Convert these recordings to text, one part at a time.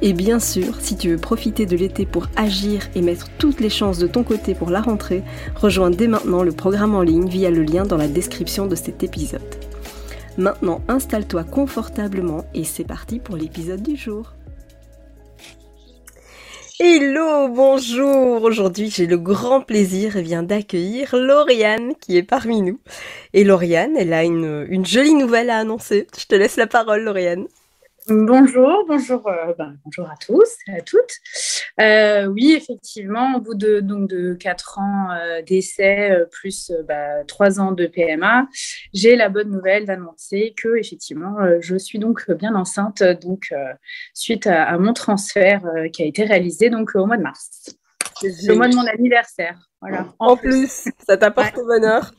Et bien sûr, si tu veux profiter de l'été pour agir et mettre toutes les chances de ton côté pour la rentrée, rejoins dès maintenant le programme en ligne via le lien dans la description de cet épisode. Maintenant, installe-toi confortablement et c'est parti pour l'épisode du jour. Hello, bonjour. Aujourd'hui, j'ai le grand plaisir et viens d'accueillir Lauriane qui est parmi nous. Et Lauriane, elle a une, une jolie nouvelle à annoncer. Je te laisse la parole, Lauriane. Bonjour, bonjour, euh, ben, bonjour à tous et à toutes. Euh, oui, effectivement, au bout de donc de quatre ans euh, d'essai plus bah, trois ans de PMA, j'ai la bonne nouvelle d'annoncer que effectivement, je suis donc bien enceinte donc suite à, mon transfert qui a été réalisé donc au mois de mars, le mois de mon anniversaire. Voilà. En, plus, ça t'apporte bonheur.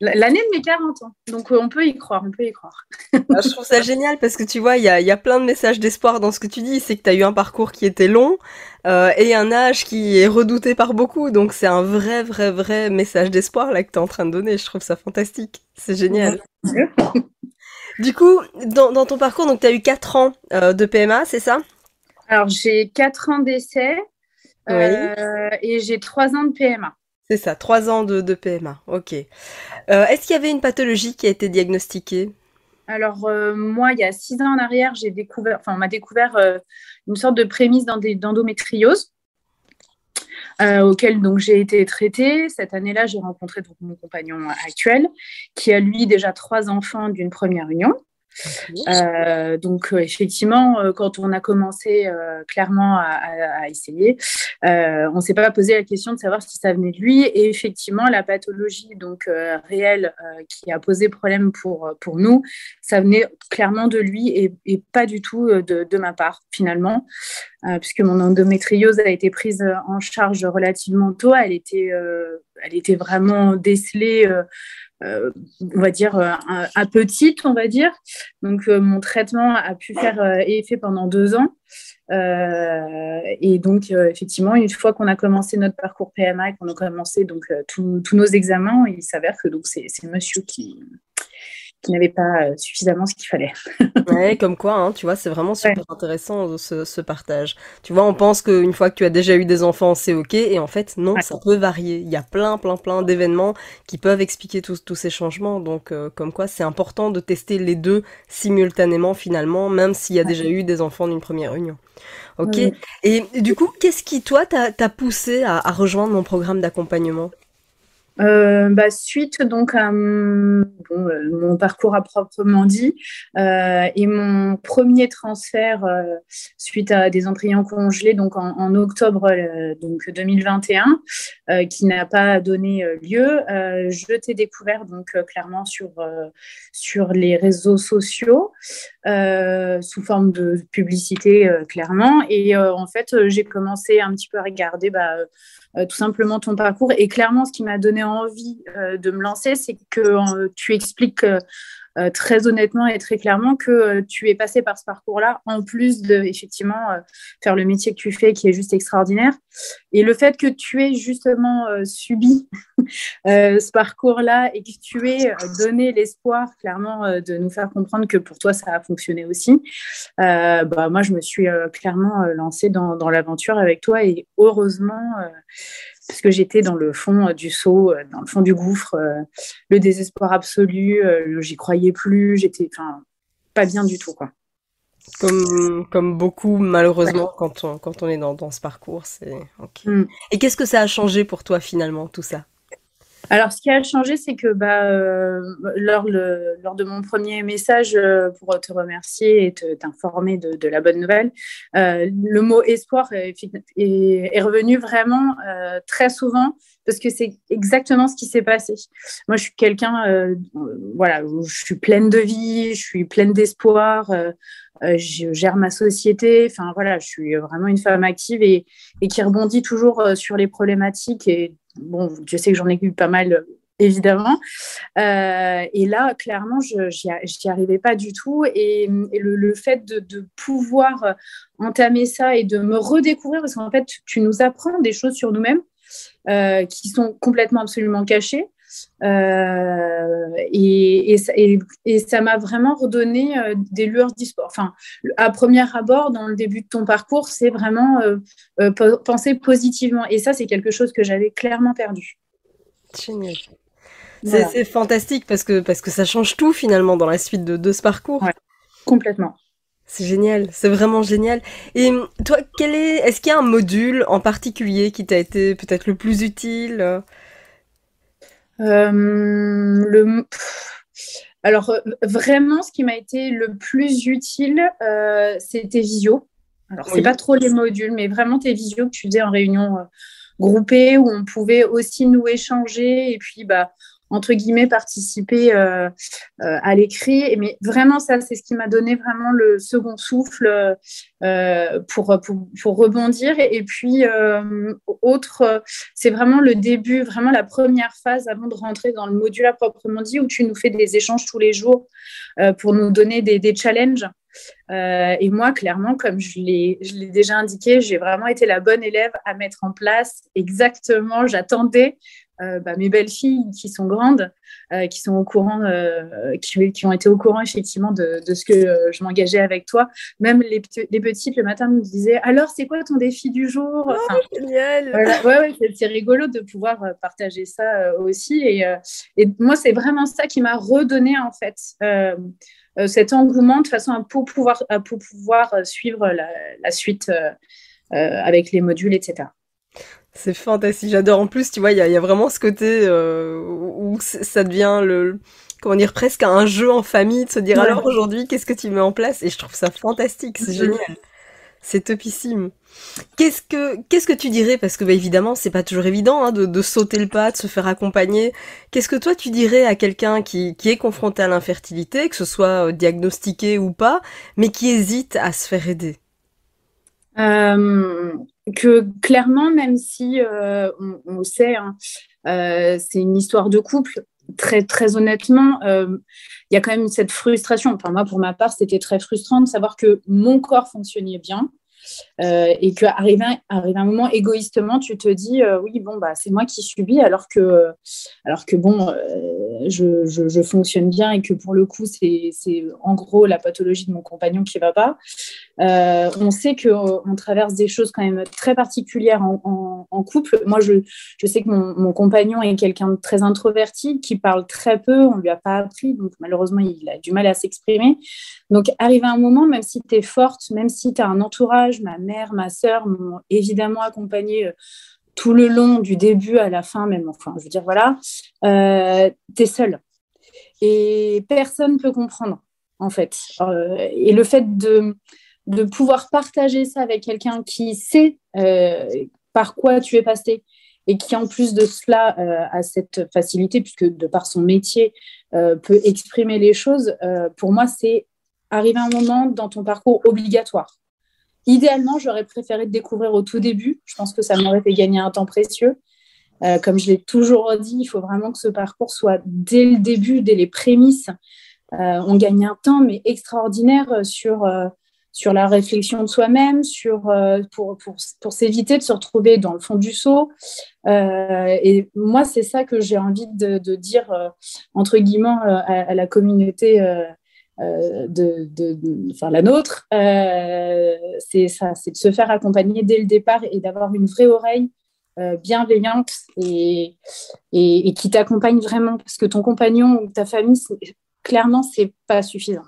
L'année de mes 40 ans. Donc euh, on peut y croire, on peut y croire. Ah, je trouve ça génial parce que tu vois, il y a, plein de messages d'espoir dans ce que tu dis. C'est que tu as eu un parcours qui était long euh, et un âge qui est redouté par beaucoup. Donc c'est un vrai, vrai, vrai message d'espoir là que tu es en train de donner. Je trouve ça fantastique. C'est génial. du coup, dans, ton parcours, donc tu as eu 4 ans euh, de PMA, c'est ça? Alors j'ai 4 ans d'essai et j'ai 3 ans de PMA. C'est ça, trois ans de, PMA. Ok. Euh, est-ce qu'il y avait une pathologie qui a été diagnostiquée? Alors euh, moi, il y a six ans en arrière, j'ai découvert, enfin, on m'a découvert euh, une sorte de prémisse d'endométriose. auquel donc j'ai été traitée. Cette année-là, j'ai rencontré donc, mon compagnon actuel, qui a lui déjà trois enfants d'une première union. Euh, donc euh, effectivement, euh, quand on a commencé clairement à, essayer, on ne s'est pas posé la question de savoir si ça venait de lui. Et effectivement, la pathologie donc réelle qui a posé problème pour pour nous, ça venait clairement de lui et, pas du tout de, de, ma part finalement, puisque mon endométriose a été prise en charge relativement tôt. Elle était elle était vraiment décelée euh, on va dire, euh, à, petite, on va dire. Donc, euh, mon traitement a pu faire effet pendant deux ans. et donc, effectivement, une fois qu'on a commencé notre parcours PMA et qu'on a commencé donc tous nos examens, il s'avère que donc c'est monsieur qui, qui n'avait pas euh, suffisamment ce qu'il fallait. ouais, comme quoi, hein, tu vois, c'est vraiment super intéressant euh, ce, ce, partage. Tu vois, on pense qu'une fois que tu as déjà eu des enfants, c'est ok, et en fait, non, ça peut varier. Il y a plein, plein, plein d'événements qui peuvent expliquer tous, ces changements. Donc, euh, comme quoi, c'est important de tester les deux simultanément, finalement, même s'il y a déjà eu des enfants d'une première union. Ok. Et du coup, qu'est-ce qui, toi, t'a poussé à, à rejoindre mon programme d'accompagnement? Euh, bah, suite donc à mon, euh, mon, parcours à proprement dit euh, et mon premier transfert suite à des embryons congelés donc en, octobre donc 2021 qui n'a pas donné lieu je t'ai découvert donc clairement sur sur les réseaux sociaux sous forme de publicité clairement. Et en fait j'ai commencé un petit peu à regarder bah, tout simplement ton parcours. Et clairement, ce qui m'a donné envie euh, de me lancer, c'est que euh, tu expliques euh, très honnêtement et très clairement que euh, tu es passé par ce parcours-là, en plus de effectivement euh, faire le métier que tu fais, qui est juste extraordinaire. Et le fait que tu aies justement subi ce parcours-là et que tu aies donné l'espoir, clairement, de nous faire comprendre que pour toi, ça a fonctionné aussi, bah, moi, je me suis clairement lancée dans, dans l'aventure avec toi et heureusement, parce que j'étais dans le fond euh, du seau, euh, dans le fond du gouffre, euh, le désespoir absolu, j'y croyais plus, j'étais pas bien du tout. Quoi. Comme, comme beaucoup, malheureusement, quand, on, quand on est dans, dans ce parcours. c'est mm. Et qu'est-ce que ça a changé pour toi finalement, tout ça? Alors, ce qui a changé, c'est que bah, euh, lors, de mon premier message euh, pour te remercier et t'informer de, la bonne nouvelle, euh, le mot espoir est, revenu vraiment très souvent parce que c'est exactement ce qui s'est passé. Moi, je suis quelqu'un, voilà, je suis pleine de vie, je suis pleine d'espoir. je gère ma société. Enfin voilà, je suis vraiment une femme active et, et qui rebondit toujours sur les problématiques et bon, je sais que j'en ai eu pas mal, évidemment. Euh, et là, clairement, je n'y arrivais pas du tout. Et, le, fait de, pouvoir entamer ça et de me redécouvrir, parce qu'en fait, tu nous apprends des choses sur nous-mêmes euh, qui sont complètement absolument cachées. Euh, et, et, ça m'a vraiment redonné des lueurs d'espoir. Enfin, à premier abord, dans le début de ton parcours, c'est vraiment penser positivement. Et ça, c'est quelque chose que j'avais clairement perdu. Génial. C'est fantastique parce que, parce que ça change tout finalement dans la suite de, de ce parcours. complètement. C'est génial, c'est vraiment génial. Et hum, toi, quel est, est-ce qu'il y a un module en particulier qui t'a été peut-être le plus utile? euh, le... Alors, euh, vraiment, ce qui m'a été le plus utile, euh, c'était visio. Alors, c'est pas trop les modules, mais vraiment tes visio que tu faisais en réunion groupée où on pouvait aussi nous échanger et puis, bah, entre guillemets, participer euh, euh, à l'écrit. Mais vraiment, ça, c'est ce qui m'a donné vraiment le second souffle euh, pour, pour, rebondir. Et, puis, autre, c'est vraiment le début, vraiment la première phase avant de rentrer dans le module à proprement dit, où tu nous fais des échanges tous les jours pour nous donner des, des challenges. et moi, clairement, comme je l'ai déjà indiqué, j'ai vraiment été la bonne élève à mettre en place exactement. J'attendais euh, bah, mes belles filles qui sont grandes, euh, qui sont au courant, euh, qui, ont été au courant effectivement de, ce que je m'engageais avec toi. Même les, les, petites le matin me disaient alors c'est quoi ton défi du jour? Oh, Génial. Ouais, ouais c'est rigolo de pouvoir partager ça aussi. Et, et moi c'est vraiment ça qui m'a redonné en fait. cet engouement de façon à pour pouvoir, à pour pouvoir suivre la, la suite avec les modules, etc. C'est fantastique, j'adore. En plus, tu vois, il y, a, vraiment ce côté euh, où ça devient le, comment dire, presque un jeu en famille de se dire alors aujourd'hui, qu'est-ce que tu mets en place? Et je trouve ça fantastique, c'est génial. C'est topissime. Qu'est-ce que qu'est-ce que tu dirais? Parce que bah, évidemment c'est pas toujours évident hein, de, sauter le pas, de se faire accompagner. Qu'est-ce que toi tu dirais à quelqu'un qui, qui est confronté à l'infertilité, que ce soit euh, diagnostiqué ou pas, mais qui hésite à se faire aider? Que clairement, même si euh, on, sait, hein, euh, c'est une histoire de couple, très, très honnêtement, il y a quand même cette frustration. Enfin, moi, pour ma part, c'était très frustrant de savoir que mon corps fonctionnait bien, euh, et qu'arrive un, un moment égoïstement, tu te dis euh, oui, bon, bah, c'est moi qui subis, alors que, alors que bon, euh, je, fonctionne bien et que pour le coup, c'est en gros la pathologie de mon compagnon qui va pas. on sait qu'on traverse des choses quand même très particulières en, en, couple. Moi, je, je, sais que mon, compagnon est quelqu'un de très introverti, qui parle très peu, on lui a pas appris, donc malheureusement, il a du mal à s'exprimer. Donc, arrive un moment, même si tu es forte, même si tu as un entourage, ma mère, ma sœur m'ont évidemment accompagnée euh, tout le long, du début à la fin, même. Enfin, je veux dire, voilà, euh, tu es seule. Et personne ne peut comprendre, en fait. Euh, et le fait de, de pouvoir partager ça avec quelqu'un qui sait par quoi tu es passé et qui, en plus de cela, a cette facilité, puisque de par son métier, peut exprimer les choses, pour moi, c'est arriver un moment dans ton parcours obligatoire. Idéalement, j'aurais préféré te découvrir au tout début. Je pense que ça m'aurait fait gagner un temps précieux. Euh, comme je l'ai toujours dit, il faut vraiment que ce parcours soit dès le début, dès les prémices. Euh, on gagne un temps, mais extraordinaire sur, euh, sur la réflexion de soi-même, sur, pour, pour, pour s'éviter de se retrouver dans le fond du seau. et moi, c'est ça que j'ai envie de, de dire, entre guillemets, à, la communauté euh, de, de, enfin, la nôtre, euh, c'est ça, c'est de se faire accompagner dès le départ et d'avoir une vraie oreille euh, bienveillante et, et, qui t'accompagne vraiment parce que ton compagnon ou ta famille, clairement, c'est pas suffisant.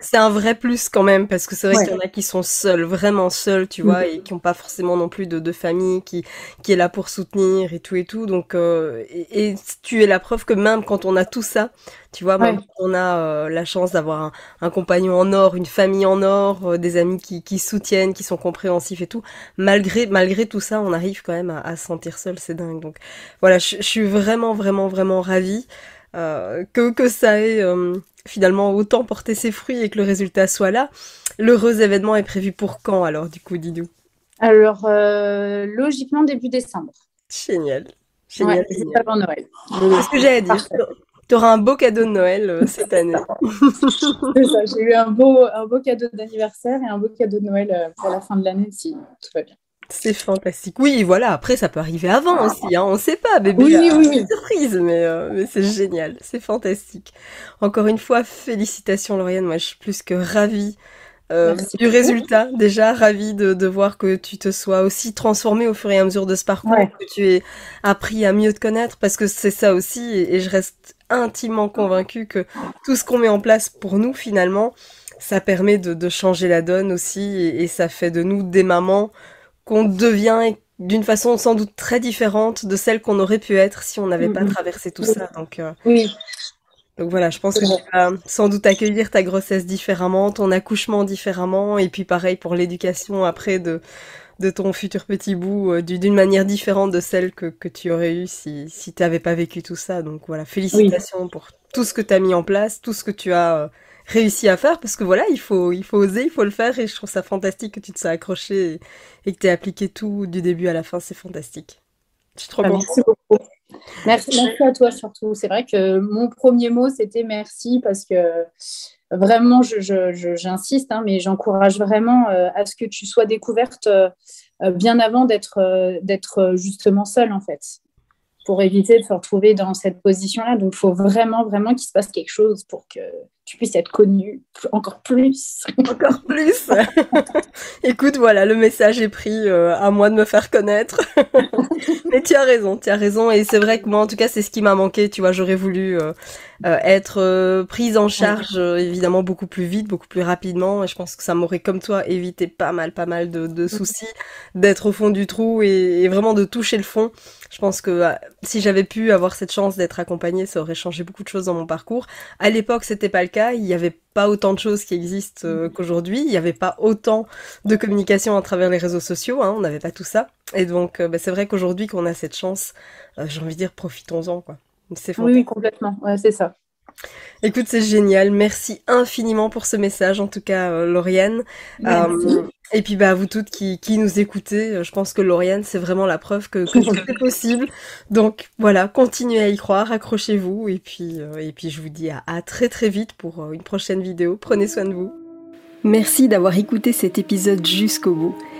C'est un vrai plus quand même, parce que c'est vrai qu'il y en a qui sont seuls, vraiment seuls, tu vois, mm. et qui n'ont pas forcément non plus de, de, famille qui, qui est là pour soutenir et tout et tout. Donc, euh, et, tu es la preuve que même quand on a tout ça, tu vois, même quand on a euh, la chance d'avoir un, compagnon en or, une famille en or, euh, des amis qui, qui soutiennent, qui sont compréhensifs et tout, malgré, malgré tout ça, on arrive quand même à, se sentir seul, c'est dingue. Donc, voilà, je, suis vraiment, vraiment, vraiment ravie. Que, que ça ait finalement autant porter ses fruits et que le résultat soit là. L'heureux événement est prévu pour quand alors du coup Didou? Alors euh, logiquement début décembre. Génial. Génial. c'est avant Noël. C'est ce que j'allais dire. Tu auras un beau cadeau de Noël euh, cette année. j'ai eu un beau, un beau cadeau d'anniversaire et un beau cadeau de Noël euh, pour la fin de l'année si tout va bien. C'est fantastique. Oui, voilà. Après, ça peut arriver avant aussi. Hein. On ne sait pas, bébé. Oui, oui, oui. Surprise, mais, euh, mais c'est génial. C'est fantastique. Encore une fois, félicitations, Lauriane. Moi, je suis plus que ravie euh, du résultat. Déjà, ravie de, de, voir que tu te sois aussi transformée au fur et à mesure de ce parcours, que tu aies appris à mieux te connaître, parce que c'est ça aussi. Et, je reste intimement convaincue que tout ce qu'on met en place pour nous, finalement, ça permet de, de changer la donne aussi, et, et ça fait de nous des mamans qu'on devient d'une façon sans doute très différente de celle qu'on aurait pu être si on n'avait pas mm-hmm. traversé tout ça. Donc, euh, oui. donc voilà, je pense que tu vas sans doute accueillir ta grossesse différemment, ton accouchement différemment, et puis pareil pour l'éducation après de, de ton futur petit bout euh, d'une manière différente de celle que, que tu aurais eue si, si tu n'avais pas vécu tout ça. Donc voilà, félicitations pour tout ce que tu as mis en place, tout ce que tu as euh, réussi à faire parce que voilà, il faut, il faut oser, il faut le faire et je trouve ça fantastique que tu te sois accroché et, que tu aies appliqué tout du début à la fin, c'est fantastique. Je suis trop ah, Merci beaucoup. Merci, merci à toi surtout. C'est vrai que mon premier mot, c'était merci parce que vraiment, j'insiste, je, hein, mais j'encourage vraiment euh, à ce que tu sois découverte euh, bien avant d'être euh, d'être justement seule en fait pour éviter de se retrouver dans cette position-là. Donc, il faut vraiment, vraiment qu'il se passe quelque chose pour que tu puisses être connu encore plus. Encore plus. Écoute, voilà, le message est pris euh, à moi de me faire connaître. Mais tu as raison, tu as raison. Et c'est vrai que moi, en tout cas, c'est ce qui m'a manqué. Tu vois, j'aurais voulu euh, euh, être prise en charge, évidemment, beaucoup plus vite, beaucoup plus rapidement. Et je pense que ça m'aurait, comme toi, évité pas mal, pas mal de, de soucis, d'être au fond du trou et, et, vraiment de toucher le fond. Je pense que si j'avais pu avoir cette chance d'être accompagnée, ça aurait changé beaucoup de choses dans mon parcours. À l'époque, c'était pas le cas. Il n'y avait pas autant de choses qui existent euh, qu'aujourd'hui. Il n'y avait pas autant de communication à travers les réseaux sociaux. Hein. On n'avait pas tout ça. Et donc, euh, bah, c'est vrai qu'aujourd'hui, qu'on a cette chance, euh, j'ai envie de dire, profitons-en. Quoi. C'est oui, complètement. Ouais, c'est ça. Écoute, c'est génial. Merci infiniment pour ce message, en tout cas, euh, Lauriane. Euh, et puis, bah, vous toutes qui, qui nous écoutez, euh, je pense que Lauriane, c'est vraiment la preuve que, que c'est possible. Donc, voilà, continuez à y croire, accrochez-vous. Et puis, et puis, je vous dis à, à très très vite pour une prochaine vidéo. Prenez soin de vous. Merci d'avoir écouté cet épisode jusqu'au bout.